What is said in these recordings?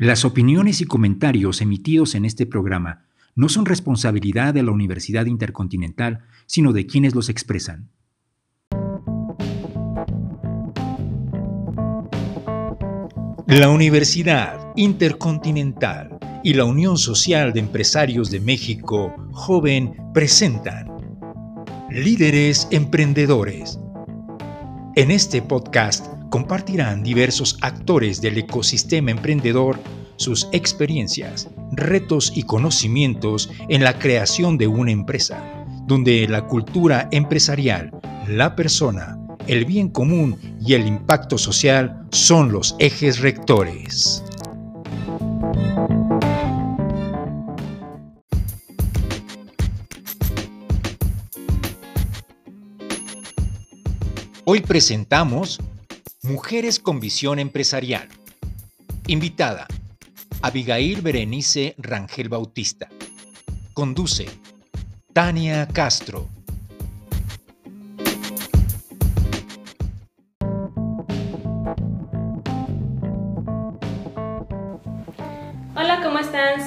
Las opiniones y comentarios emitidos en este programa no son responsabilidad de la Universidad Intercontinental, sino de quienes los expresan. La Universidad Intercontinental y la Unión Social de Empresarios de México, Joven, presentan Líderes Emprendedores. En este podcast compartirán diversos actores del ecosistema emprendedor sus experiencias, retos y conocimientos en la creación de una empresa, donde la cultura empresarial, la persona, el bien común y el impacto social son los ejes rectores. Hoy presentamos Mujeres con Visión Empresarial. Invitada, Abigail Berenice Rangel Bautista. Conduce, Tania Castro.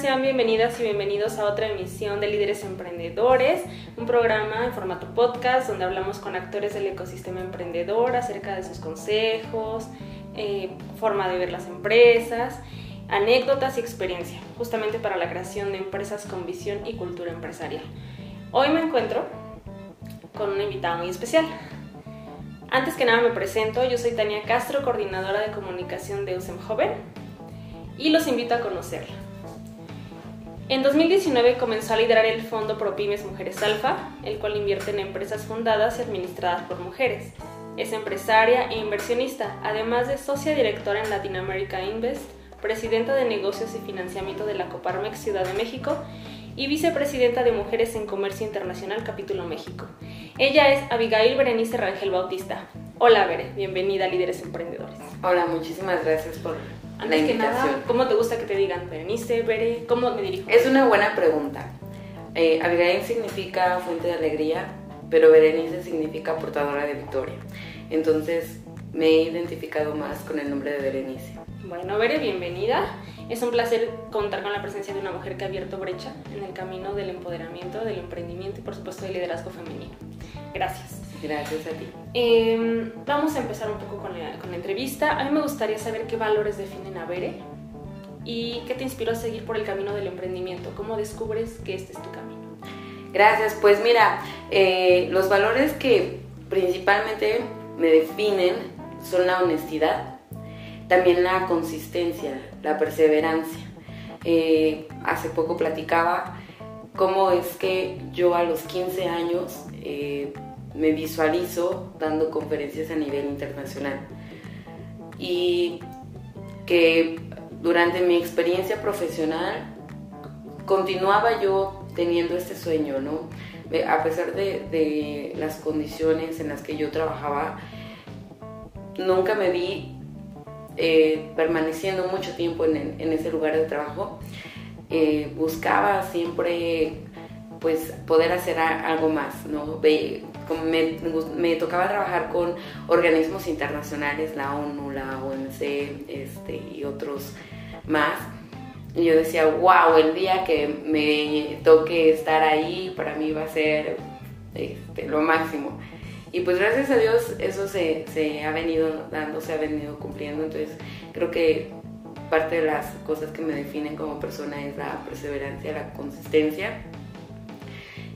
Sean bienvenidas y bienvenidos a otra emisión de Líderes Emprendedores, un programa en formato podcast donde hablamos con actores del ecosistema emprendedor acerca de sus consejos, eh, forma de ver las empresas, anécdotas y experiencia, justamente para la creación de empresas con visión y cultura empresarial. Hoy me encuentro con una invitada muy especial. Antes que nada me presento, yo soy Tania Castro, coordinadora de comunicación de USEM Joven y los invito a conocerla. En 2019 comenzó a liderar el fondo ProPymes Mujeres Alfa, el cual invierte en empresas fundadas y administradas por mujeres. Es empresaria e inversionista, además de socia directora en Latin America Invest, presidenta de negocios y financiamiento de la Coparmex Ciudad de México y vicepresidenta de Mujeres en Comercio Internacional Capítulo México. Ella es Abigail Berenice Rangel Bautista. Hola Bere, bienvenida a Líderes Emprendedores. Hola, muchísimas gracias por antes que nada, ¿cómo te gusta que te digan Berenice, Bere? ¿Cómo me dirijo? Es una buena pregunta. Eh, Abigail significa fuente de alegría, pero Berenice significa portadora de victoria. Entonces me he identificado más con el nombre de Berenice. Bueno, Bere, bienvenida. Es un placer contar con la presencia de una mujer que ha abierto brecha en el camino del empoderamiento, del emprendimiento y por supuesto del liderazgo femenino. Gracias. Gracias a ti. Em, vamos a empezar un poco con la, entrevista. A mí me gustaría saber qué valores definen a Bere y qué te inspiró a seguir por el camino del emprendimiento. ¿Cómo descubres que este es tu camino? Gracias. Pues mira, eh, los valores que principalmente me definen son la honestidad, también la consistencia, la perseverancia. Eh, hace poco platicaba cómo es que yo a los 15 años eh, me visualizo dando conferencias a nivel internacional. Y que durante mi experiencia profesional continuaba yo teniendo este sueño, ¿no? A pesar de, las condiciones en las que yo trabajaba, nunca me vi eh, permaneciendo mucho tiempo en, ese lugar de trabajo. Eh, buscaba siempre pues poder hacer algo más, ¿no? Como me, me, tocaba trabajar con organismos internacionales, la ONU, la OMC este, y otros más. Y yo decía, wow, el día que me toque estar ahí, para mí va a ser este, lo máximo. Y pues gracias a Dios eso se, se ha venido dando, se ha venido cumpliendo. Entonces creo que parte de las cosas que me definen como persona es la perseverancia, la consistencia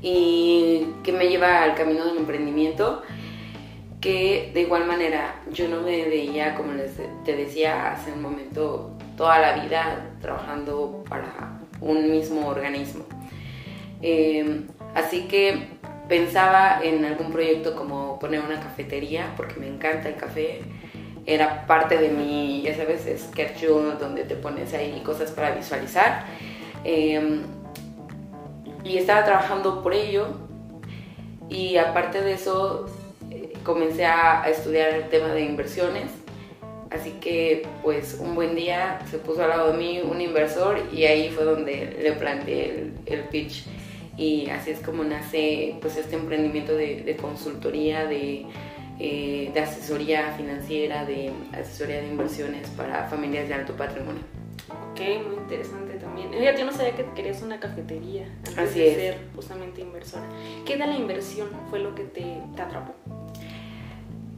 y que me lleva al camino del emprendimiento que de igual manera yo no me veía, como te decía hace un momento, toda la vida trabajando para un mismo organismo. Em, así que pensaba en algún proyecto como poner una cafetería, porque me encanta el café. Era parte de mi, ya sabes, sketch donde te pones ahí cosas para visualizar. Em, y estaba trabajando por ello. Y aparte de eso eh, comencé a, estudiar el tema de inversiones. Así que pues un buen día se puso al lado de mí un inversor y ahí fue donde le planteé el, pitch. Y así es como nace pues este emprendimiento de, consultoría de, eh, de asesoría financiera de asesoría de inversiones para familias de alto patrimonio. Ok, muy interesante también. Fíjate, yo no sabía que querías una cafetería antes Así de es. ser justamente inversora. ¿Qué de la inversión fue lo que te, te atrapó?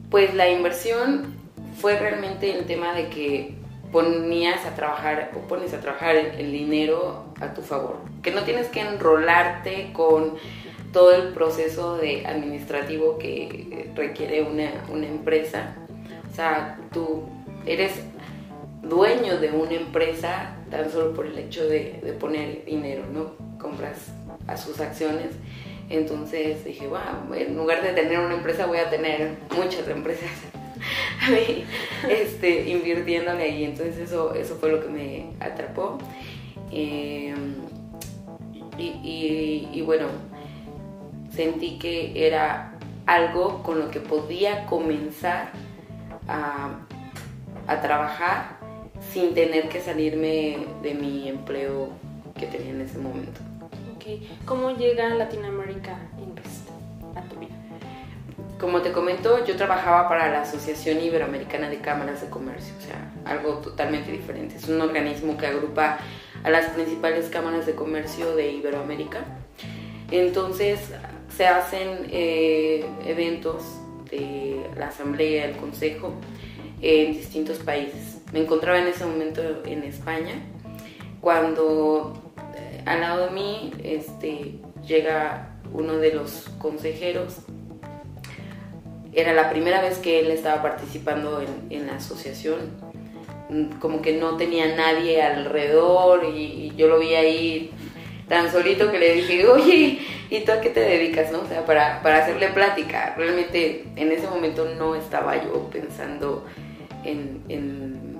Pues la inversión fue realmente el tema de que ponías a trabajar o pones a trabajar el, el dinero a tu favor. Que no tienes que enrolarte con todo el proceso de administrativo que requiere una, una empresa. O sea, tú eres dueño de una empresa tan solo por el hecho de, poner dinero, ¿no? Compras a sus acciones. Entonces dije, wow, en lugar de tener una empresa voy a tener muchas empresas este, invirtiéndole ahí. Entonces eso, eso fue lo que me atrapó. Y, y- y bueno, sentí que era algo con lo que podía comenzar a, a trabajar sin tener que salirme de mi empleo que tenía en ese momento. Ok, ¿cómo llega Latinoamérica Invest a tu vida? Como te comento, yo trabajaba para la Asociación Iberoamericana de Cámaras de Comercio, o sea, algo totalmente diferente. Es un organismo que agrupa a las principales cámaras de comercio de Iberoamérica. Entonces, se hacen eh, eventos de la Asamblea, el Consejo, en distintos países. Me encontraba en ese momento en España, cuando eh, al lado de mí este, llega uno de los consejeros era la primera vez que él estaba participando en, la asociación. Como que no tenía nadie alrededor y, yo lo vi ahí tan solito que le dije, oye, ¿y tú a qué te dedicas? No? O sea, para, para hacerle plática. Realmente en ese momento no estaba yo pensando en, en-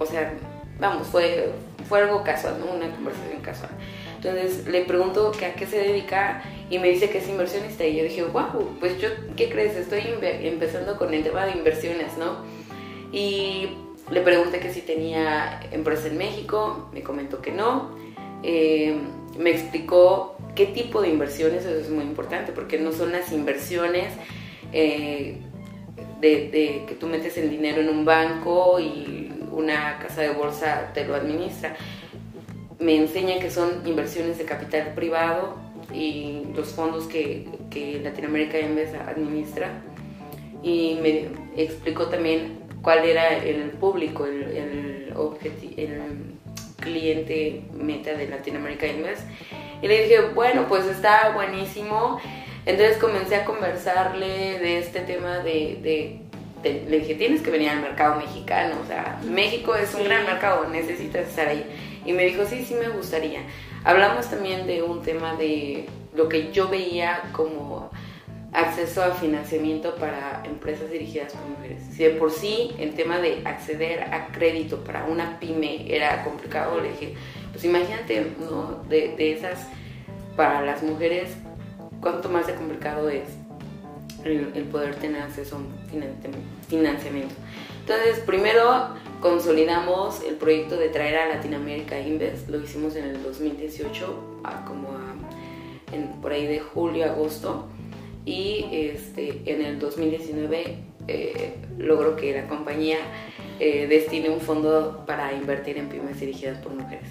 o sea, vamos, fue, fue algo casual, ¿no? Una conversación casual. Entonces le pregunto que a qué se dedica y me dice que es inversionista y yo dije, wow, pues yo, ¿qué crees? Estoy empezando con el tema de inversiones, ¿no? Y le pregunté que si tenía empresa en México, me comentó que no. Eh, me explicó qué tipo de inversiones, eso es muy importante, porque no son las inversiones eh, de, de que tú metes el dinero en un banco y una casa de bolsa te lo administra. Me enseña que son inversiones de capital privado y los fondos que, que Latinoamérica Invest administra. Y me explicó también cuál era el público, el, cliente meta de Latinoamérica Invest. Y le dije, bueno, pues está buenísimo. Entonces comencé a conversarle de este tema de- de- le dije, tienes que venir al mercado mexicano, o sea, México es un Sí. gran mercado, necesitas estar ahí. Y me dijo, sí, sí me gustaría. Hablamos también de un tema de lo que yo veía como acceso a financiamiento para empresas dirigidas por mujeres. Si de por sí el tema de acceder a crédito para una pyme era complicado, le dije, pues imagínate, ¿no? De, de esas, para las mujeres, cuánto más de complicado es el, poder tener acceso a un finan- financiamiento. Entonces, primero consolidamos el proyecto de traer a Latinoamérica Invest, lo hicimos en el 2018, a como a- en- por ahí de julio, agosto, y este, en el 2019 eh, que la compañía eh, destine un fondo para invertir en pymes dirigidas por mujeres.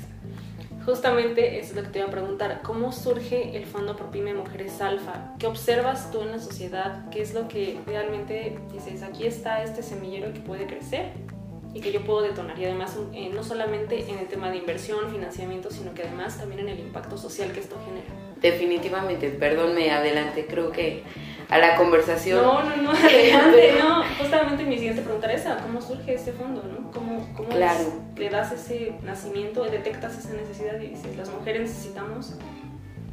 Justamente eso es lo que te iba a preguntar. ¿Cómo surge el Fondo Pro Pyme Mujeres Alfa? ¿Qué observas tú en la sociedad? ¿Qué es lo que realmente dices? Aquí está este semillero que puede crecer y que yo puedo detonar. Y además, eh, no solamente en el tema de inversión, financiamiento, sino que además también en el impacto social que esto genera. Definitivamente, perdón, adelante, creo que a la conversación... No, no, no, adelante, no. Justamente mi siguiente pregunta era esa, ¿cómo surge este fondo, no? ¿Cómo, cómo Claro. le das ese nacimiento, detectas esa necesidad y dices, las mujeres necesitamos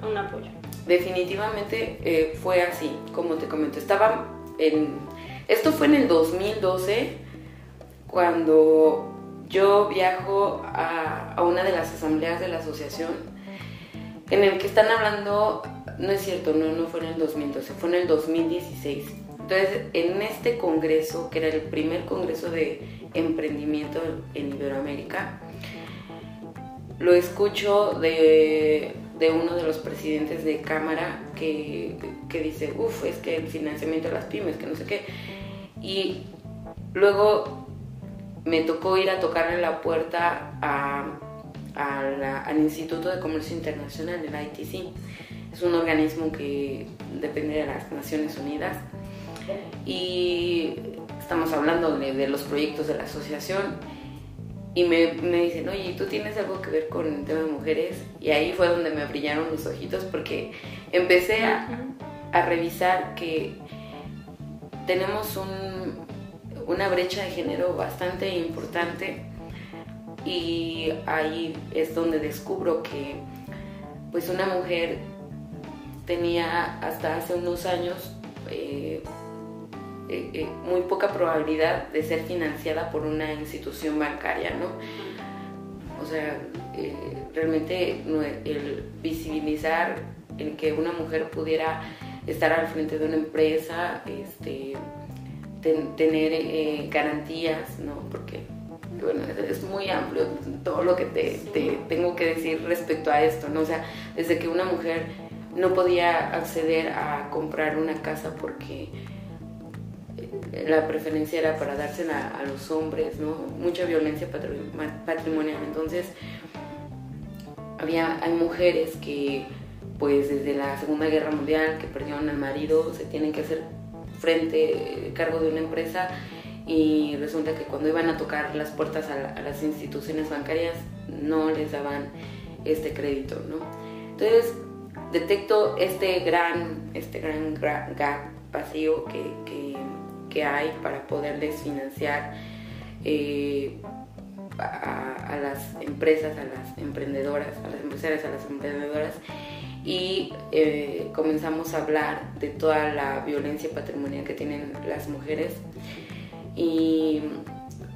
un apoyo? Definitivamente eh, fue así, como te comento. Estaba en. Esto fue en el 2012, cuando yo viajo a, a una de las asambleas de la asociación, en el que están hablando. No es cierto, no, no fue en el 2012, fue en el 2016. Entonces, en este congreso, que era el primer congreso de emprendimiento en Iberoamérica, lo escucho de, de uno de los presidentes de Cámara que, que dice, uff, es que el financiamiento de las pymes, que no sé qué. Y luego me tocó ir a tocarle la puerta al Instituto de Comercio Internacional, el ITC. Es un organismo que depende de las Naciones Unidas. Y estamos hablando de, los proyectos de la asociación. Y me, me, dicen, oye, ¿tú tienes algo que ver con el tema de mujeres? Y ahí fue donde me brillaron los ojitos porque empecé a, a revisar que tenemos un, una brecha de género bastante importante. Y ahí es donde descubro que pues una mujer tenía hasta hace unos años eh, eh, eh, muy poca probabilidad de ser financiada por una institución bancaria, ¿no? O sea, realmente el visibilizar el que una mujer pudiera estar al frente de una empresa, este, tener garantías, ¿no? Porque, bueno, es muy amplio todo lo que te, tengo que decir respecto a esto, ¿no? O sea, desde que una mujer no podía acceder a comprar una casa porque eh, la preferencia era para dársela a los hombres, ¿no? Mucha violencia patrimonial. Entonces, había, hay mujeres que, pues desde la Segunda Guerra Mundial, que perdieron al marido, se tienen que hacer frente, cargo de una empresa y resulta que cuando iban a tocar las puertas a, las instituciones bancarias no les daban este crédito, ¿no? Entonces detecto este gran, este gran gap vacío que, que, hay para poderles financiar eh, a, las empresas, a las emprendedoras, a las empresarias, a las emprendedoras. Y eh, comenzamos a hablar de toda la violencia patrimonial que tienen las mujeres. Y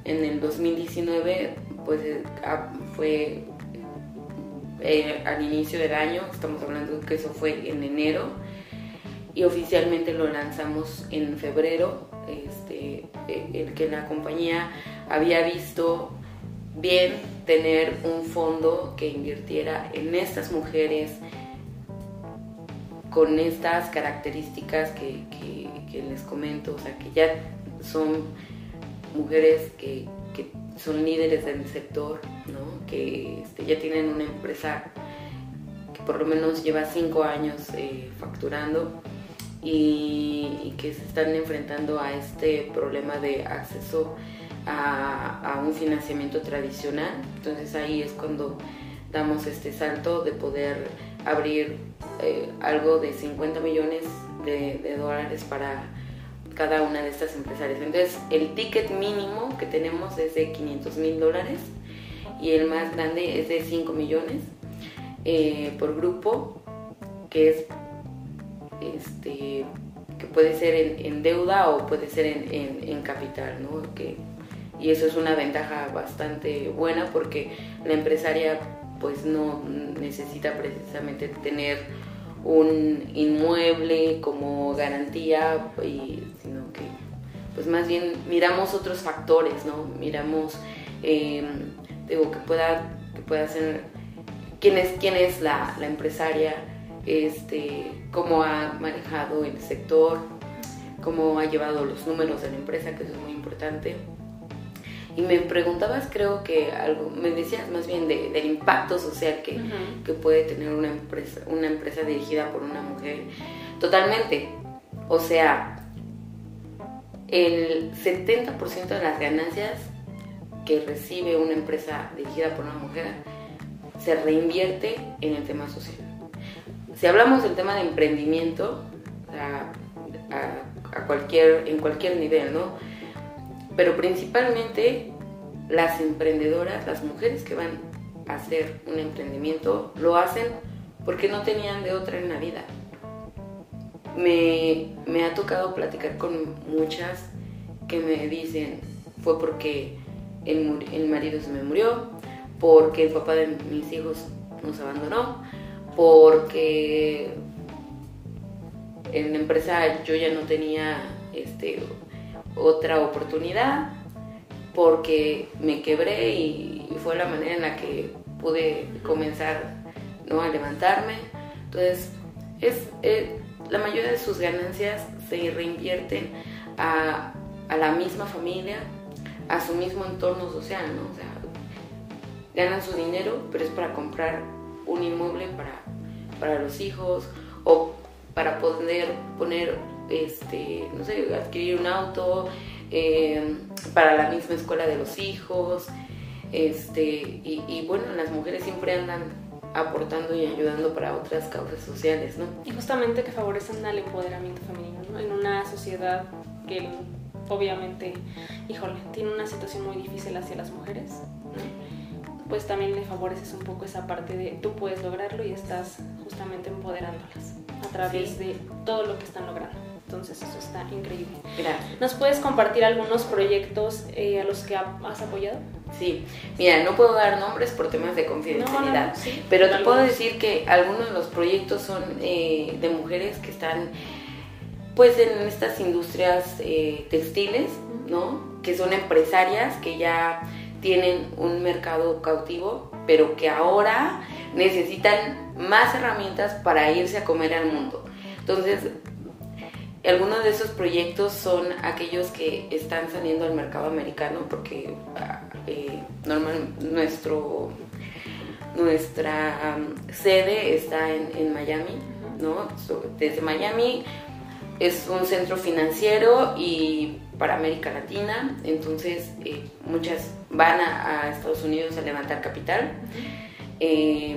en el 2019 pues eh, ah, fue eh, al inicio del año, estamos hablando que eso fue en enero y oficialmente lo lanzamos en febrero, este, el que la compañía había visto bien tener un fondo que invirtiera en estas mujeres con estas características que, les comento, o sea, que ya son mujeres que, son líderes del sector, ¿no? que este, ya tienen una empresa que por lo menos lleva cinco años eh, facturando y, que se están enfrentando a este problema de acceso a, a un financiamiento tradicional. Entonces ahí es cuando damos este salto de poder abrir eh, algo de 50 millones de, dólares para cada una de estas empresarias. Entonces, el ticket mínimo que tenemos es de 500 mil dólares y el más grande es de 5 millones eh, por grupo, que es este que puede ser en, deuda o puede ser en, capital, ¿no? Que, y eso es una ventaja bastante buena porque la empresaria pues no necesita precisamente tener un inmueble como garantía, y, sino que pues más bien miramos otros factores, ¿no? Miramos, em, digo, que pueda, que pueda ser, quién es, quién es la, la empresaria, este, cómo ha manejado el sector, cómo ha llevado los números de la empresa, que eso es muy importante y me preguntabas, creo que algo, me decías más bien del impacto social que, que, puede tener una empresa, una empresa dirigida por una mujer. Totalmente. O sea, el 70% de las ganancias que recibe una empresa dirigida por una mujer se reinvierte en el tema social. Si hablamos del tema de emprendimiento, a, a cualquier, en cualquier nivel, ¿no? Pero principalmente las emprendedoras, las mujeres que van a hacer un emprendimiento, lo hacen porque no tenían de otra en la vida. Me, ha tocado platicar con muchas que me dicen, fue porque el, el marido se me murió, porque el papá de mis hijos nos abandonó, porque en la empresa yo ya no tenía este, otra oportunidad porque me quebré y, fue la manera en la que pude comenzar ¿no? a levantarme. Entonces, es, eh, la mayoría de sus ganancias se reinvierten a, a, la misma familia, a su mismo entorno social, ¿no? O sea, ganan su dinero, pero es para comprar un inmueble para, para los hijos o para poder poner, este, no sé, adquirir un auto eh, para la misma escuela de los hijos. Este, y, bueno, las mujeres siempre andan aportando y ayudando para otras causas sociales, ¿no? Y justamente que favorecen al empoderamiento femenino, ¿no? En una sociedad que obviamente, híjole, tiene una situación muy difícil hacia las mujeres, pues también le favoreces un poco esa parte de tú puedes lograrlo y estás justamente empoderándolas a través de todo lo que están logrando. Entonces eso está increíble. Gracias. ¿Nos puedes compartir algunos proyectos eh, a los que has apoyado? Sí, mira, no puedo dar nombres por temas de confidencialidad, No, no, sí, pero te algunos. puedo decir que algunos de los proyectos son eh, de mujeres que están pues en estas industrias eh, textiles, ¿no? Que son empresarias que ya tienen un mercado cautivo, pero que ahora necesitan más herramientas para irse a comer al mundo. Entonces, algunos de esos proyectos son aquellos que están saliendo al mercado americano porque ah, eh, normal nuestro nuestra sede está en, en Miami, ¿no? Desde Miami es un centro financiero y para América Latina, entonces eh, muchas van a Estados Unidos a levantar capital. Eh,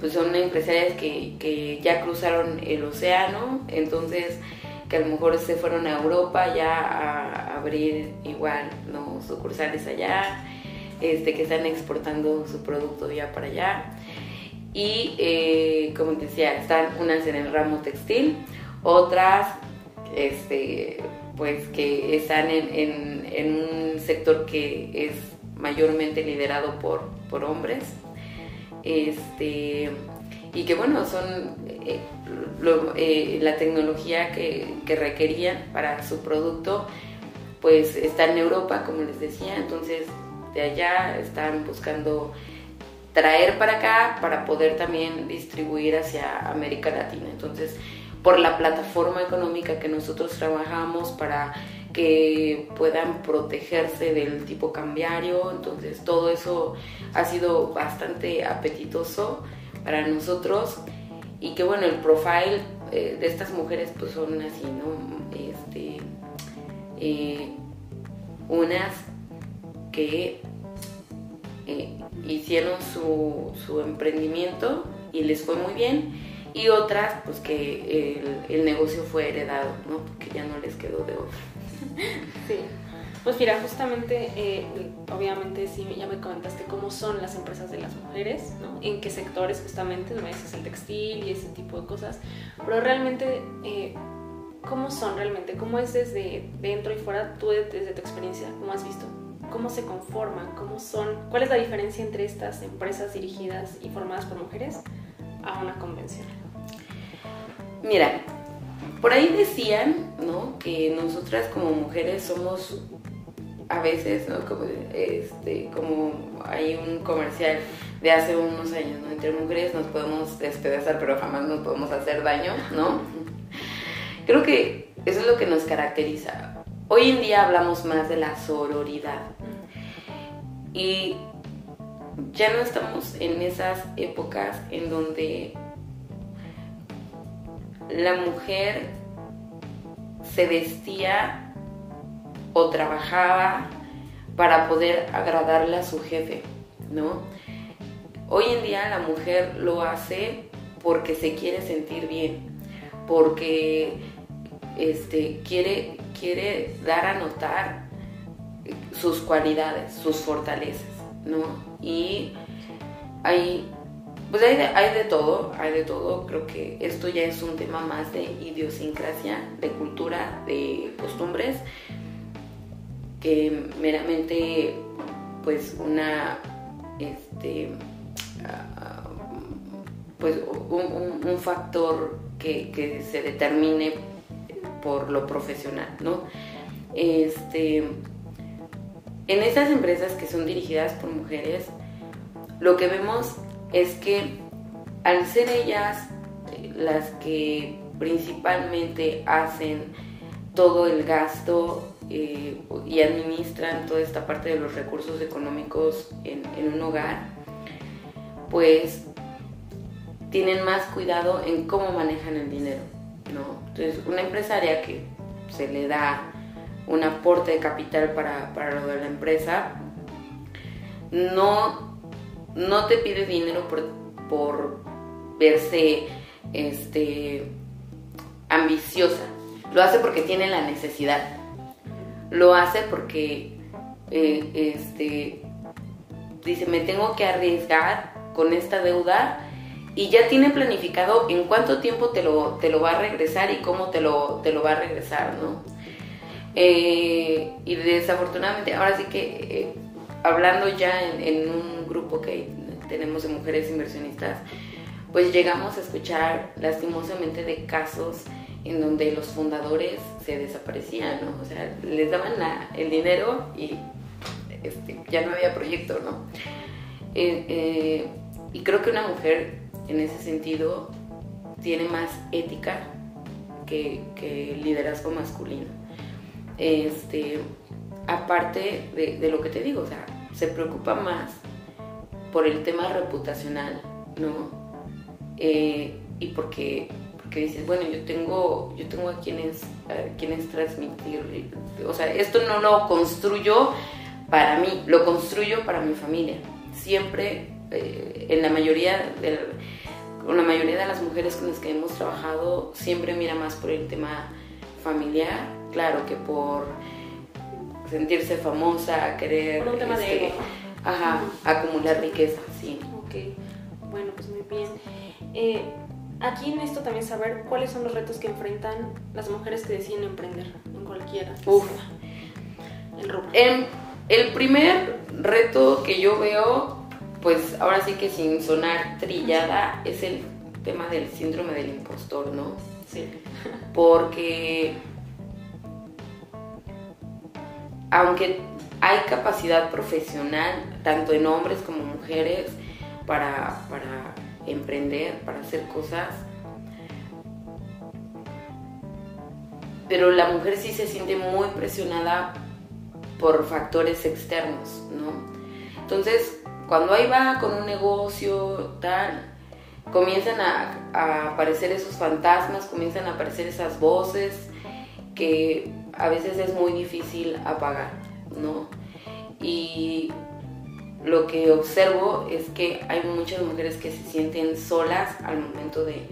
pues son empresarias que, que ya cruzaron el océano, entonces que a lo mejor se fueron a Europa ya a abrir igual ¿no? sucursales allá, este, que están exportando su producto ya para allá. Y eh, como te decía, están unas en el ramo textil, otras este, pues que están en, en, en un sector que es mayormente liderado por, por hombres. Este y que bueno son eh, eh, la tecnología que, que requerían para su producto pues está en Europa como les decía entonces de allá están buscando traer para acá para poder también distribuir hacia América Latina. Entonces por la plataforma económica que nosotros trabajamos para que puedan protegerse del tipo cambiario. Entonces todo eso ha sido bastante apetitoso para nosotros y que bueno, el profile eh, de estas mujeres pues son así, ¿no? Este, eh, unas que eh, hicieron su, su emprendimiento y les fue muy bien y otras pues que el, el negocio fue heredado, ¿no? Porque ya no les quedó de otra. Sí. Pues mira, justamente, eh, obviamente sí, ya me comentaste cómo son las empresas de las mujeres, ¿no? En qué sectores justamente, me dices el textil y ese tipo de cosas, pero realmente, eh, ¿cómo son realmente? ¿Cómo es desde dentro y fuera, tú de- desde tu experiencia, cómo has visto? ¿Cómo se conforman? ¿Cómo son? ¿Cuál es la diferencia entre estas empresas dirigidas y formadas por mujeres a una convencional? Mira, por ahí decían, ¿no? Que nosotras como mujeres somos a veces, ¿no? Como, este, como hay un comercial de hace unos años, ¿no? Entre mujeres nos podemos despedazar, pero jamás nos podemos hacer daño, ¿no? Creo que eso es lo que nos caracteriza. Hoy en día hablamos más de la sororidad y ya no estamos en esas épocas en donde la mujer se vestía o trabajaba para poder agradarle a su jefe, ¿no? Hoy en día la mujer lo hace porque se quiere sentir bien, porque este, quiere, quiere dar a notar sus cualidades, sus fortalezas, ¿no? Y hay pues hay de, hay de todo, hay de todo. Creo que esto ya es un tema más de idiosincrasia, de cultura, de costumbres, que meramente, pues, una, este, ah, pues, un, un- factor que, que se determine por lo profesional, ¿no? Este, en estas empresas que son dirigidas por mujeres, lo que vemos es que al ser ellas eh, las que principalmente hacen todo el gasto eh, y administran toda esta parte de los recursos económicos en, en un hogar, pues tienen más cuidado en cómo manejan el dinero, ¿no? Entonces, una empresaria que se le da un aporte de capital para, para lo de la empresa, no, no te pide dinero por, por verse este, ambiciosa, lo hace porque tiene la necesidad, lo hace porque eh, este, dice, me tengo que arriesgar con esta deuda y ya tiene planificado en cuánto tiempo te lo, te lo va a regresar y cómo te lo, te lo va a regresar, ¿no? Eh, y desafortunadamente, ahora sí que eh, hablando ya en, un grupo que tenemos de mujeres inversionistas, pues llegamos a escuchar lastimosamente de casos en donde los fundadores se desaparecían, ¿no? O sea, les daban el dinero y este, ya no había proyecto, ¿no? Eh, y creo que una mujer en ese sentido tiene más ética que, que liderazgo masculino. Este, aparte de, lo que te digo, o sea, se preocupa más por el tema reputacional, ¿no? Eh, y porque, porque dices, bueno, yo tengo, yo tengo a quienes, a quienes transmitir, o sea, esto no lo construyo para mí, lo construyo para mi familia. Siempre, eh, en la mayoría de con la mayoría de las mujeres con las que hemos trabajado, siempre mira más por el tema familiar, claro que por sentirse famosa, querer... Por un tema de este, Ajá, acumular riqueza, sí. Ok, bueno, pues muy bien. Eh, aquí necesito también saber cuáles son los retos que enfrentan las mujeres que deciden emprender en cualquiera. Uf. El rubro. el primer reto que yo veo, pues ahora sí que sin sonar trillada, es el tema del síndrome del impostor, ¿no? Sí. Porque aunque hay capacidad profesional, tanto en hombres como mujeres, para, emprender, para hacer cosas, pero la mujer sí se siente muy presionada por factores externos, ¿no? Entonces, cuando ahí va con un negocio, tal, comienzan a, a, aparecer esos fantasmas, comienzan a aparecer esas voces que a veces es muy difícil apagar, ¿no? Y lo que observo es que hay muchas mujeres que se sienten solas al momento de,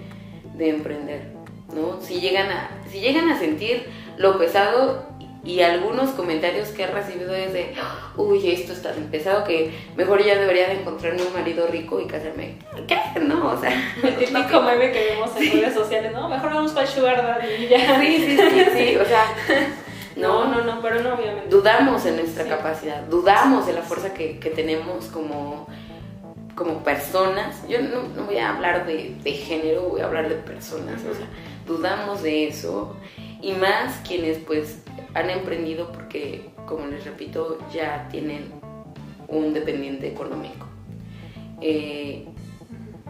emprender, ¿no? Si llegan, a, si llegan a sentir lo pesado y algunos comentarios que he recibido es de, uy, esto está tan pesado que mejor ya debería de encontrarme un marido rico y casarme. ¿Qué? No, o sea... El típico meme que vemos en redes sociales, ¿no? Mejor vamos para el sugar daddy y ya. Sí, sí, sí, sí, o sea... No, no, no, pero no, obviamente. Dudamos en nuestra capacidad, dudamos de la fuerza que, que tenemos como, como personas. Yo no, no voy a hablar de, de, género, voy a hablar de personas, o sea, dudamos de eso y más quienes pues han emprendido porque, como les repito, ya tienen un dependiente económico. Eh,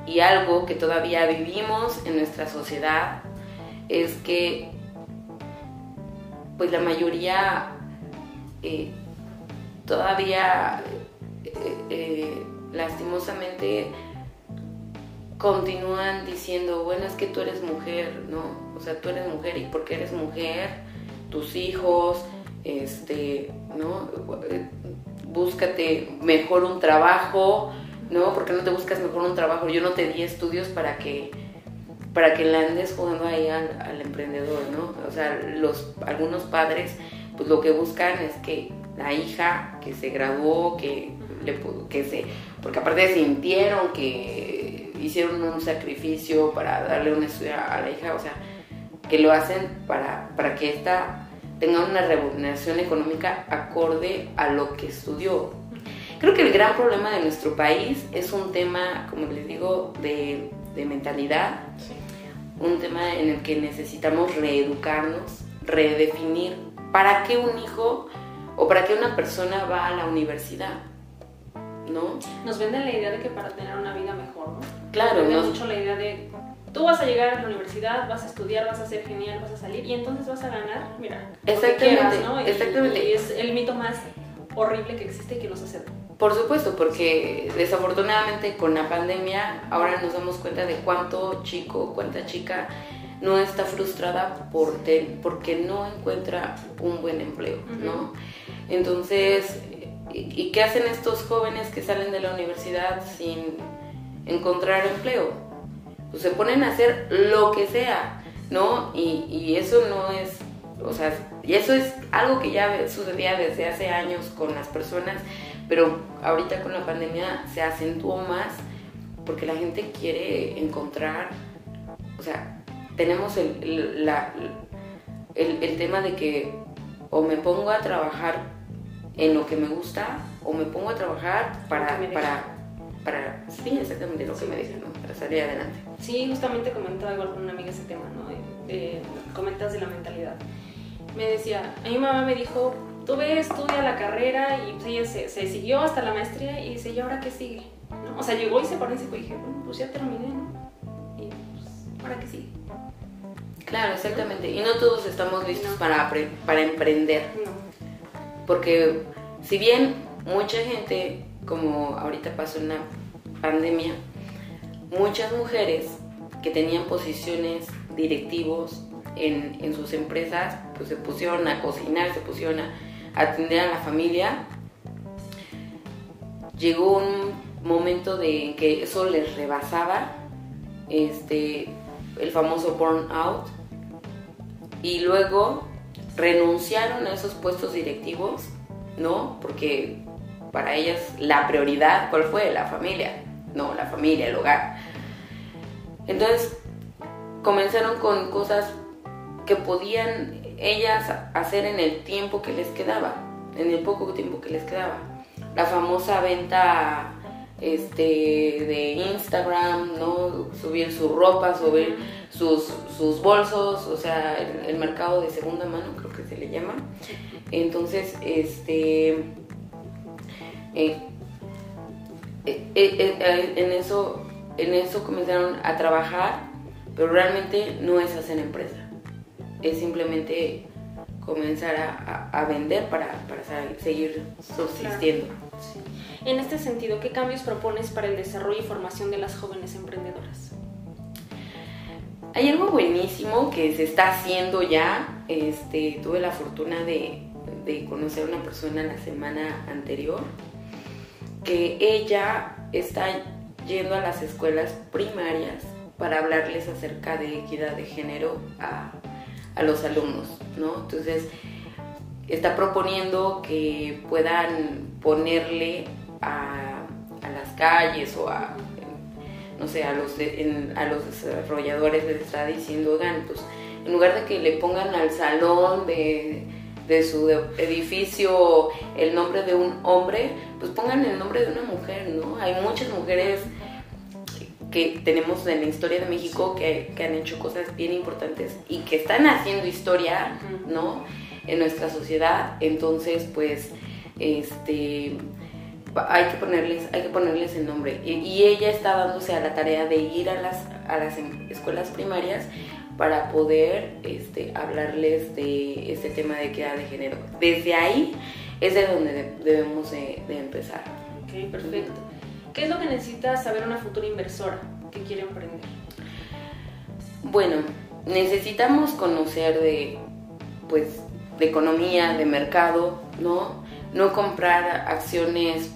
y algo que todavía vivimos en nuestra sociedad es que pues la mayoría eh, todavía eh, lastimosamente continúan diciendo, bueno, es que tú eres mujer, ¿no? O sea, tú eres mujer y porque eres mujer, tus hijos, este, ¿no? Búscate mejor un trabajo, ¿no? Porque no te buscas mejor un trabajo. Yo no te di estudios para que para que le andes jugando ahí al, emprendedor, ¿no? O sea, los algunos padres pues lo que buscan es que la hija que se graduó, que le que se porque aparte sintieron que hicieron un sacrificio para darle una estudio a la hija, o sea, que lo hacen para, para que ésta tenga una remuneración económica acorde a lo que estudió. Creo que el gran problema de nuestro país es un tema, como les digo, de, de mentalidad, un tema en el que necesitamos reeducarnos, redefinir para qué un hijo o para qué una persona va a la universidad. ¿No? Nos venden la idea de que para tener una vida mejor, ¿no? Claro, nos mucho la idea de Tú vas a llegar a la universidad, vas a estudiar, vas a ser genial, vas a salir y entonces vas a ganar, mira, exactamente, ¿no? exactamente. Y es el mito más horrible que existe y que nos hace. Por supuesto, porque desafortunadamente con la pandemia ahora nos damos cuenta de cuánto chico, cuánta chica no está frustrada por porque no encuentra un buen empleo, ¿no? Entonces, ¿y qué hacen estos jóvenes que salen de la universidad sin encontrar empleo? Pues se ponen a hacer lo que sea, ¿no? Y, y eso no es, o sea, y eso es algo que ya sucedía desde hace años con las personas, pero ahorita con la pandemia se acentuó más porque la gente quiere encontrar, o sea, tenemos el, la, el, tema de que o me pongo a trabajar en lo que me gusta o me pongo a trabajar para, para, para, sí, exactamente lo que me deja, ¿no? Para salir adelante. Sí, justamente comentaba igual con una amiga ese tema, ¿no? comentas de la mentalidad. Me decía, a mi mamá me dijo, tú ve, estudia la carrera y pues ella se, se, siguió hasta la maestría y dice, ¿y ahora qué sigue? ¿No? O sea, llegó y se paró y dije, bueno, pues ya terminé, ¿no? Y pues, ¿ahora qué sigue? Claro, exactamente. Y no todos estamos listos para, para emprender. Porque si bien mucha gente, como ahorita pasó en la pandemia, muchas mujeres que tenían posiciones directivos en, en sus empresas, pues se pusieron a cocinar, se pusieron a atender a la familia, llegó un momento de que eso les rebasaba, este, el famoso burnout, y luego renunciaron a esos puestos directivos, ¿no? Porque para ellas la prioridad, ¿cuál fue? La familia, no, la familia, el hogar. Entonces comenzaron con cosas que podían ellas hacer en el tiempo que les quedaba, en el poco tiempo que les quedaba. La famosa venta este, de Instagram, ¿no? Subir su ropa, subir sus, sus bolsos, o sea, el, mercado de segunda mano, creo que se le llama. Entonces, este, eh, eh, eh, en, eso, en eso comenzaron a trabajar, pero realmente no es hacer empresa, es simplemente comenzar a, vender para, para, seguir subsistiendo. En este sentido, ¿qué cambios propones para el desarrollo y formación de las jóvenes emprendedoras? Hay algo buenísimo que se está haciendo ya. Este, tuve la fortuna de, conocer a una persona la semana anterior que ella está yendo a las escuelas primarias para hablarles acerca de equidad de género a, a los alumnos, ¿no? Entonces, está proponiendo que puedan ponerle a, las calles o a, no sé, a los, a los desarrolladores les está diciendo, oigan, pues en lugar de que le pongan al salón de, de su edificio el nombre de un hombre, pues pongan el nombre de una mujer, ¿no? Hay muchas mujeres que tenemos en la historia de México que, que, han hecho cosas bien importantes y que están haciendo historia, ¿no? En nuestra sociedad. Entonces, pues, este, hay que ponerles, hay que ponerles el nombre. Y, ella está dándose a la tarea de ir a las, a las em, escuelas primarias para poder este, hablarles de este tema de equidad de género. Desde ahí es de donde debemos de, empezar. Ok, perfecto. ¿Qué es lo que necesita saber una futura inversora que quiere emprender? Bueno, necesitamos conocer de, pues, de economía, de mercado, ¿no? No comprar acciones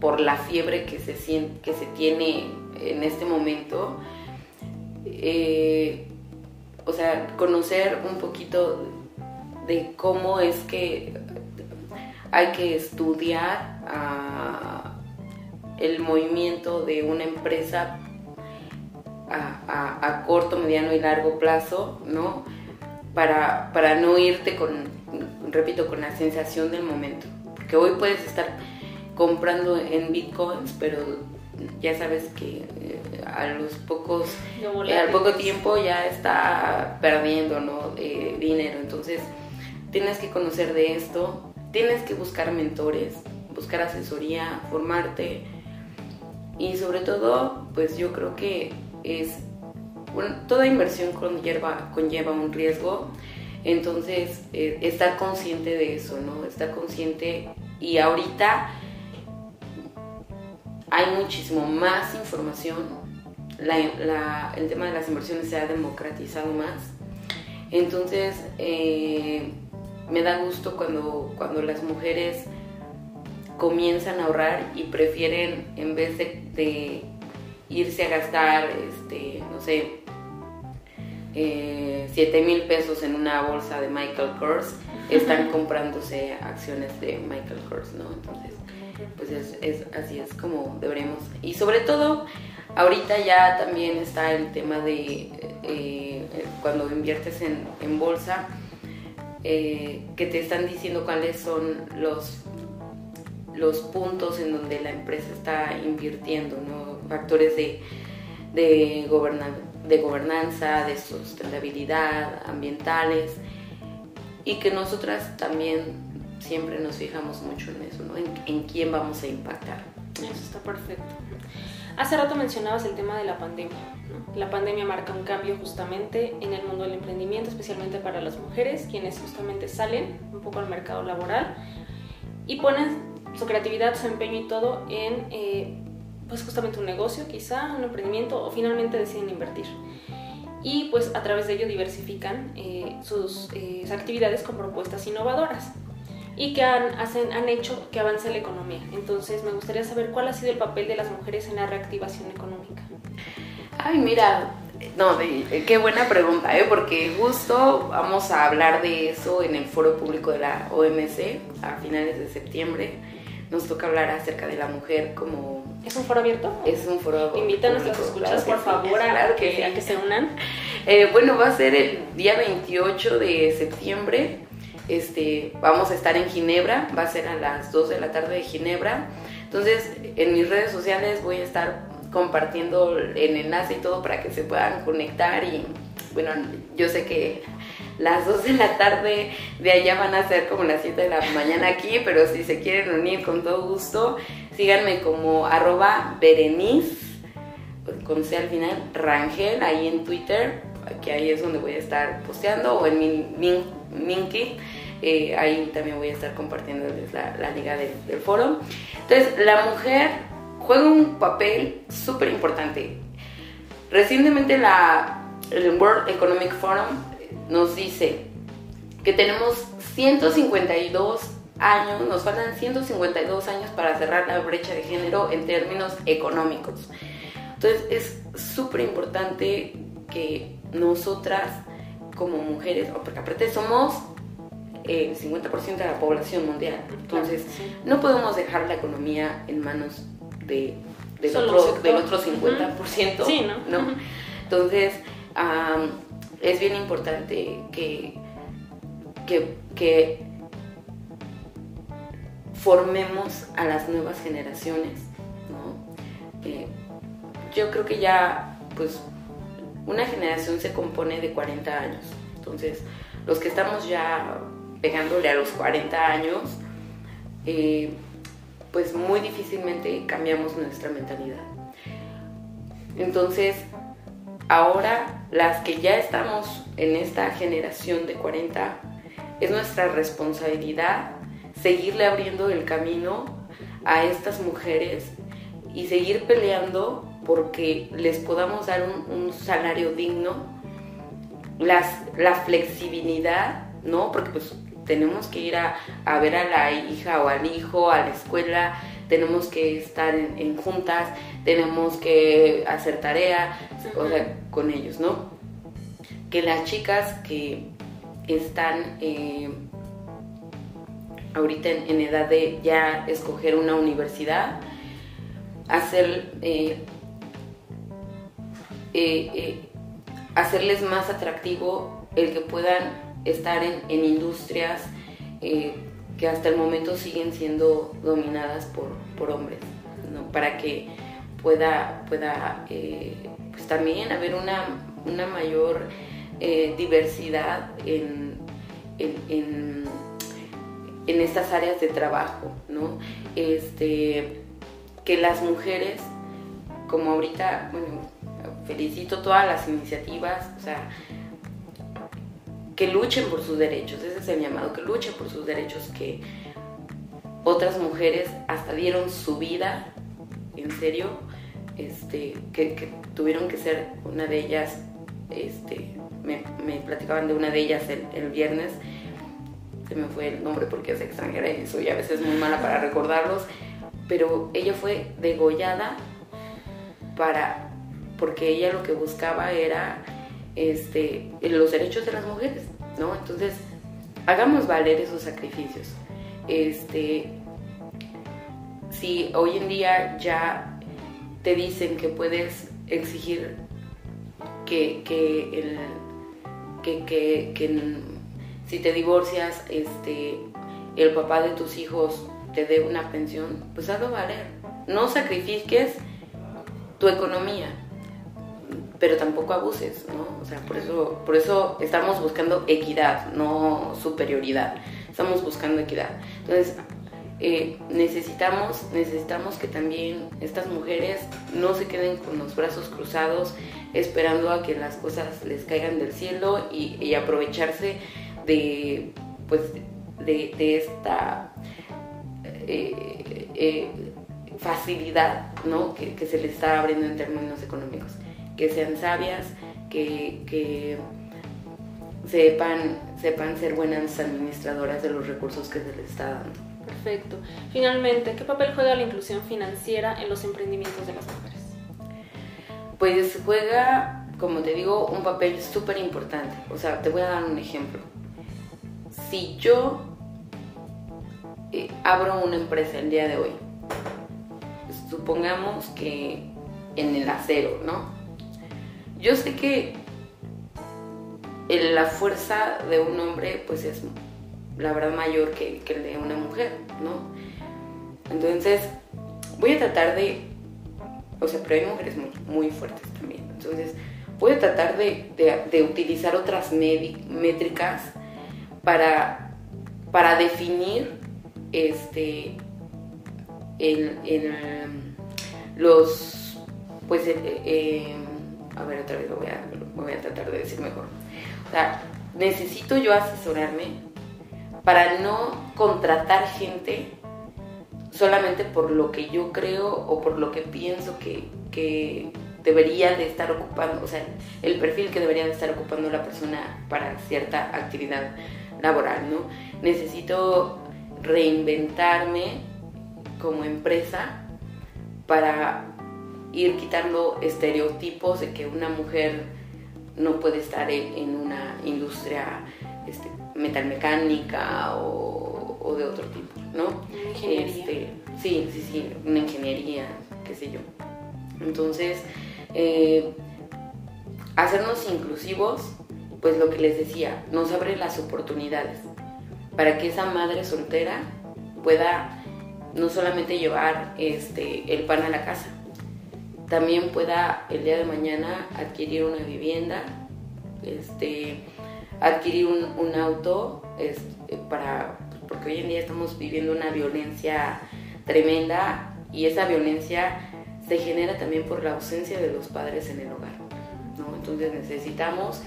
por la fiebre que se, que se tiene en este momento. Eh, o sea, conocer un poquito de cómo es que hay que estudiar ah, el movimiento de una empresa a, corto, mediano y largo plazo, ¿no? Para, para no irte con, repito, con la sensación del momento. Porque hoy puedes estar comprando en bitcoins, pero ya sabes que eh, a los pocos, eh, al poco tiempo ya está perdiendo ¿no? Eh, dinero. Entonces tienes que conocer de esto, tienes que buscar mentores, buscar asesoría, formarte y sobre todo, pues yo creo que es toda inversión conlleva, conlleva un riesgo, entonces eh, estar consciente de eso, ¿no? Estar consciente. Y ahorita hay muchísimo más información, el tema de las inversiones se ha democratizado más, entonces eh, me da gusto cuando, cuando las mujeres comienzan a ahorrar y prefieren, en vez de, irse a gastar, este, no sé, eh, 7 mil pesos en una bolsa de Michael Kors, están comprándose acciones de Michael Kors, ¿no? Entonces, pues es, así es como deberemos. Y sobre todo, ahorita ya también está el tema de eh, cuando inviertes en, en bolsa, eh, que te están diciendo cuáles son los, los puntos en donde la empresa está invirtiendo, ¿no? factores de, de, de gobernanza, de sustentabilidad, ambientales, y que nosotras también siempre nos fijamos mucho en eso, ¿no? en, en quién vamos a impactar. Eso está perfecto. Hace rato mencionabas el tema de la pandemia. La pandemia marca un cambio justamente en el mundo del emprendimiento, especialmente para las mujeres, quienes justamente salen un poco al mercado laboral y ponen su creatividad, su empeño y todo en eh, pues justamente un negocio, quizá un emprendimiento o finalmente deciden invertir. Y pues a través de ello diversifican eh, sus eh, actividades con propuestas innovadoras y que han, hacen, han hecho que avance la economía. Entonces me gustaría saber cuál ha sido el papel de las mujeres en la reactivación económica. Ay, mira, no, qué buena pregunta, ¿eh? porque justo vamos a hablar de eso en el foro público de la OMC a finales de septiembre. Nos toca hablar acerca de la mujer como... ¿Es un foro abierto? Es un foro abierto. Invita a nuestros escuchas, por favor, a, que, a que se unan. Eh, bueno, va a ser el día 28 de septiembre este, vamos a estar en Ginebra, va a ser a las 2 de la tarde de Ginebra. Entonces, en mis redes sociales voy a estar compartiendo el enlace y todo para que se puedan conectar y bueno, yo sé que las 2 de la tarde de allá van a ser como las 7 de la mañana aquí, pero si se quieren unir con todo gusto, síganme como arroba Berenice, con C al final, Rangel, ahí en Twitter, que ahí es donde voy a estar posteando, o en mi Minky. Eh, ahí también voy a estar compartiéndoles la, liga del foro. Entonces, la mujer juega un papel súper importante. Recientemente la, el World Economic Forum nos dice que tenemos 152 años, nos faltan 152 años para cerrar la brecha de género en términos económicos. Entonces es súper importante que nosotras como mujeres, porque aparte somos el 50% de la población mundial. Entonces, no podemos dejar la economía en manos de, del, otro, del otro 50%. Sí, ¿no? Entonces, es bien importante que, que, que, formemos a las nuevas generaciones. ¿no? Yo creo que ya, pues, una generación se compone de 40 años. Entonces, los que estamos ya pegándole a los 40 años, eh, pues muy difícilmente cambiamos nuestra mentalidad. Entonces, ahora las que ya estamos en esta generación de 40, es nuestra responsabilidad seguirle abriendo el camino a estas mujeres y seguir peleando porque les podamos dar un, salario digno, la flexibilidad, ¿no? Porque pues tenemos que ir a, ver a la hija o al hijo a la escuela, tenemos que estar en, juntas, tenemos que hacer tarea, o sea, con ellos, ¿no? Que las chicas que están eh, ahorita en, edad de ya escoger una universidad, hacer eh, eh, hacerles más atractivo el que puedan estar en, industrias que hasta el momento siguen siendo dominadas por, hombres, para que pueda, pueda pues también haber una, mayor diversidad en, en, estas áreas de trabajo, ¿no? Este, que las mujeres, como ahorita, bueno, felicito todas las iniciativas, o sea, que luchen por sus derechos, ese es el llamado, que luchen por sus derechos, que otras mujeres hasta dieron su vida, en serio, este, que, tuvieron que ser una de ellas, este, me, platicaban de una de ellas el, viernes, se me fue el nombre porque es extranjera y soy a veces muy mala para recordarlos, pero ella fue degollada para, porque ella lo que buscaba era este, los derechos de las mujeres, ¿no? Entonces, hagamos valer esos sacrificios. Este, si hoy en día ya te dicen que puedes exigir que, que, el, que, que, si te divorcias, este, el papá de tus hijos te dé una pensión, pues hazlo valer. No sacrifiques tu economía, pero tampoco abuses, ¿no? O sea, por eso, por eso estamos buscando equidad, no superioridad. Estamos buscando equidad. Entonces, eh, necesitamos, necesitamos que también estas mujeres no se queden con los brazos cruzados esperando a que las cosas les caigan del cielo y, aprovecharse de, pues, de, esta eh, eh, facilidad ¿no? que, que se les está abriendo en términos económicos que sean sabias, que, sepan, sepan ser buenas administradoras de los recursos que se les está dando. Perfecto. Finalmente, ¿qué papel juega la inclusión financiera en los emprendimientos de las mujeres? Pues juega, como te digo, un papel súper importante. O sea, te voy a dar un ejemplo. Si yo eh, abro una empresa el día de hoy, supongamos que en el acero, ¿no? Yo sé que la fuerza de un hombre pues es la verdad mayor que, que el de una mujer, ¿no? Entonces voy a tratar de, o sea, pero hay mujeres muy, fuertes también, entonces voy a tratar de, utilizar otras métricas para, para definir este, el, los, pues, eh, a ver, otra vez lo voy a, voy a tratar de decir mejor. O sea, necesito yo asesorarme para no contratar gente solamente por lo que yo creo o por lo que pienso que, que debería de estar ocupando, o sea, el perfil que debería de estar ocupando la persona para cierta actividad laboral, ¿no? Necesito reinventarme como empresa para ir quitando estereotipos de que una mujer no puede estar en, una industria este, metalmecánica o, de otro tipo, ¿no? Este, sí, sí, sí, una ingeniería, qué sé yo. Entonces, eh, hacernos inclusivos, pues lo que les decía, nos abre las oportunidades para que esa madre soltera pueda no solamente llevar este, el pan a la casa, también pueda el día de mañana adquirir una vivienda, este, adquirir un, auto, para, porque hoy en día estamos viviendo una violencia tremenda y esa violencia se genera también por la ausencia de los padres en el hogar. ¿no? Entonces necesitamos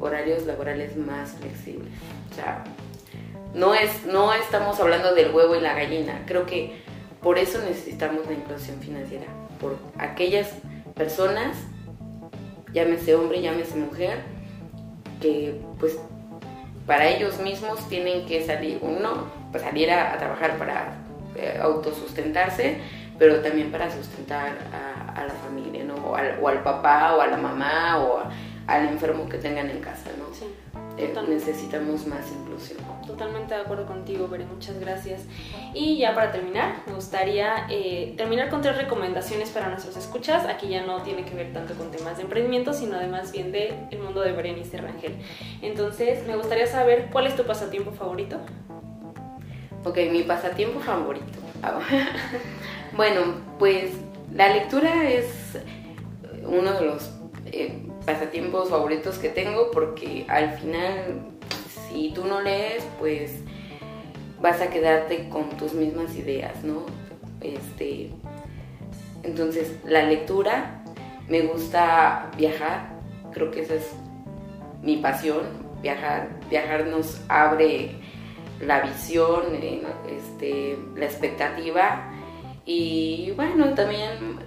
horarios laborales más flexibles. O sea, no, es, no estamos hablando del huevo y la gallina, creo que por eso necesitamos la inclusión financiera por aquellas personas, llámese hombre, llámese mujer, que pues para ellos mismos tienen que salir, uno, pues, salir a, trabajar para eh, autosustentarse, pero también para sustentar a, la familia, ¿no? O al, o al, papá o a la mamá o al enfermo que tengan en casa, ¿no? Eh, necesitamos más inclusión. Totalmente de acuerdo contigo, Bere, muchas gracias. Y ya para terminar, me gustaría eh, terminar con tres recomendaciones para nuestros escuchas. Aquí ya no tiene que ver tanto con temas de emprendimiento, sino además bien del el mundo de Berenice Rangel. Entonces, me gustaría saber cuál es tu pasatiempo favorito. Ok, mi pasatiempo favorito. Ah, bueno, pues la lectura es uno de los eh, pasatiempos favoritos que tengo porque al final si tú no lees pues vas a quedarte con tus mismas ideas, ¿no? Este, entonces la lectura me gusta viajar, creo que esa es mi pasión, viajar, viajar nos abre la visión, eh, este, la expectativa y bueno, también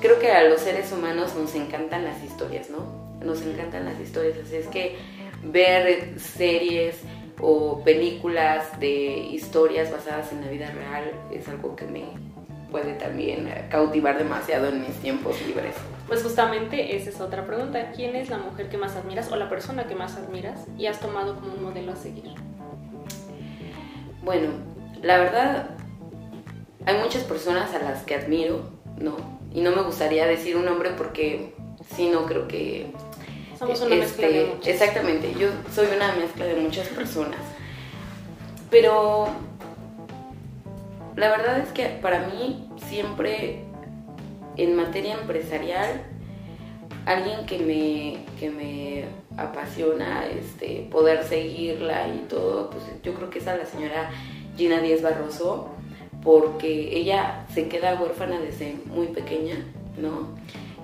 creo que a los seres humanos nos encantan las historias, ¿no? Nos encantan las historias, así es que ver series o películas de historias basadas en la vida real es algo que me puede también cautivar demasiado en mis tiempos libres. Pues justamente esa es otra pregunta. ¿Quién es la mujer que más admiras o la persona que más admiras y has tomado como un modelo a seguir? Bueno, la verdad, hay muchas personas a las que admiro, ¿no? Y no me gustaría decir un nombre porque si no creo que... Somos una mezcla de este, Exactamente, yo soy una mezcla de muchas personas. Pero la verdad es que para mí siempre en materia empresarial, alguien que me, que me apasiona este, poder seguirla y todo, pues yo creo que es a la señora Gina Díez Barroso, porque ella se queda huérfana desde muy pequeña, ¿no?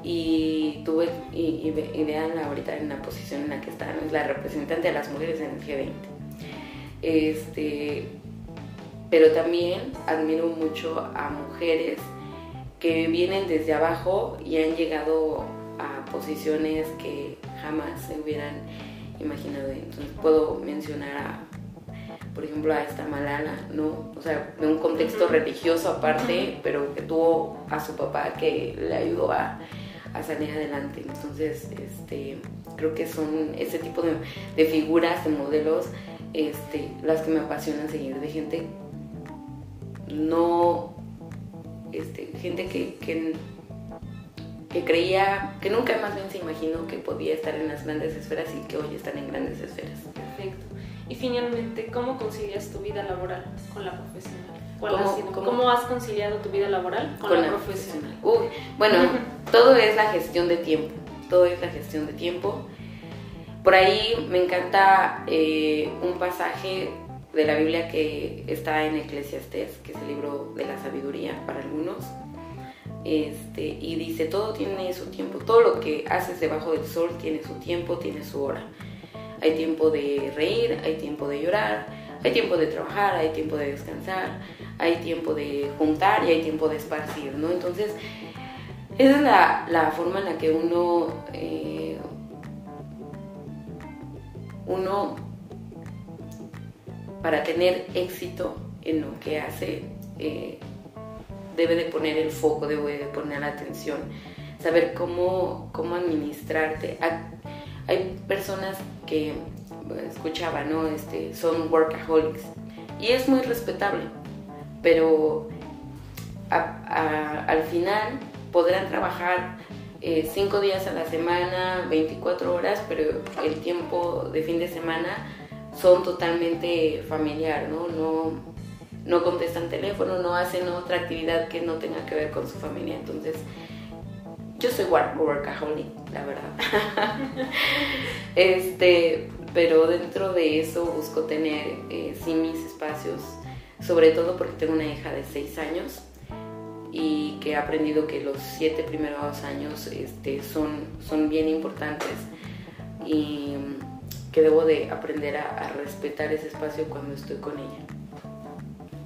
Y tuve, y, y, ahorita en la posición en la que está, es la representante de las mujeres en el G20. Este, pero también admiro mucho a mujeres que vienen desde abajo y han llegado a posiciones que jamás se hubieran imaginado. Entonces puedo mencionar a, por ejemplo, a esta Malala, ¿no? O sea, de un contexto religioso aparte, pero que tuvo a su papá que le ayudó a, a salir adelante. Entonces, este, creo que son ese tipo de, de figuras, de modelos, este, las que me apasionan seguir, de gente no, este, gente que, que, creía, que nunca más bien se imaginó que podía estar en las grandes esferas y que hoy están en grandes esferas. Perfecto. Y finalmente, ¿cómo concilias tu vida laboral con la profesional? ¿Cómo, has conciliado tu vida laboral con, la, profesional? bueno, todo es la gestión de tiempo, todo es la gestión de tiempo. Por ahí me encanta eh, un pasaje de la Biblia que está en Eclesiastés, que es el libro de la sabiduría para algunos. Este, y dice, todo tiene su tiempo, todo lo que haces debajo del sol tiene su tiempo, tiene su hora. Hay tiempo de reír, hay tiempo de llorar, hay tiempo de trabajar, hay tiempo de descansar, hay tiempo de juntar y hay tiempo de esparcir, ¿no? Entonces, esa es la, la forma en la que uno, eh, uno para tener éxito en lo que hace, eh, debe de poner el foco, debe de poner la atención, saber cómo, cómo administrarte. Hay personas que, escuchaba, ¿no? Este, son workaholics y es muy respetable, pero al final podrán trabajar eh, cinco días a la semana, 24 horas, pero el tiempo de fin de semana son totalmente familiar, ¿no? No, no contestan teléfono, no hacen otra actividad que no tenga que ver con su familia. Entonces, yo soy workaholic, la verdad. este, pero dentro de eso busco tener eh, sí mis espacios, sobre todo porque tengo una hija de 6 años y que he aprendido que los siete primeros años este, son, son bien importantes y que debo de aprender a, respetar ese espacio cuando estoy con ella.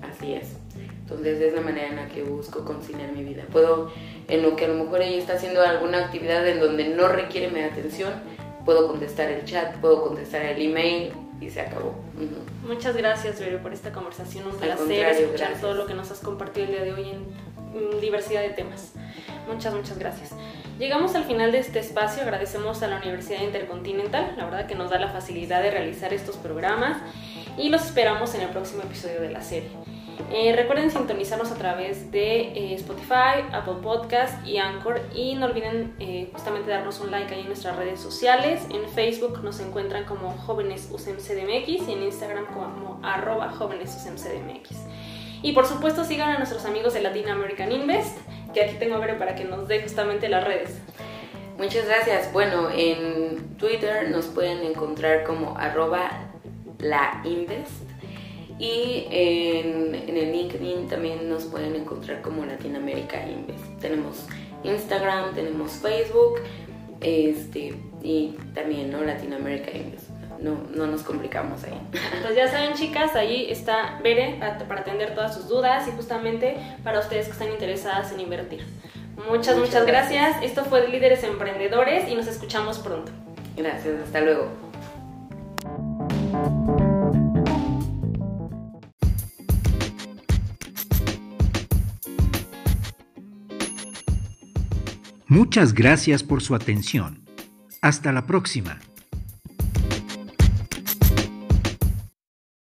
Así es. Entonces es la manera en la que busco conciliar mi vida. Puedo, en lo que a lo mejor ella está haciendo alguna actividad en donde no requiere mi atención, puedo contestar el chat, puedo contestar el email y se acabó. Muchas gracias, Vero, por esta conversación. Un placer escuchar todo lo que nos has compartido el día de hoy en diversidad de temas. Muchas, muchas gracias. Llegamos al final de este espacio, agradecemos a la Universidad Intercontinental, la verdad que nos da la facilidad de realizar estos programas y los esperamos en el próximo episodio de la serie. Eh, recuerden sintonizarnos a través de eh, Spotify, Apple Podcast y Anchor y no olviden eh, justamente darnos un like ahí en nuestras redes sociales. En Facebook nos encuentran como Jóvenes UCMCDMX y en Instagram como arroba Jóvenes. Y por supuesto sigan a nuestros amigos de Latin American Invest que aquí tengo a ver para que nos dé justamente las redes. Muchas gracias. Bueno, en Twitter nos pueden encontrar como arroba lainvest y en, en, el LinkedIn también nos pueden encontrar como Latinoamérica Invest. Tenemos Instagram, tenemos Facebook, este, y también, ¿no? Latinoamérica No, no nos complicamos ahí. Pues ya saben, chicas, ahí está Bere para, atender todas sus dudas y justamente para ustedes que están interesadas en invertir. Muchas, muchas, gracias. Esto fue Líderes Emprendedores y nos escuchamos pronto. Gracias, hasta luego. Muchas gracias por su atención. Hasta la próxima.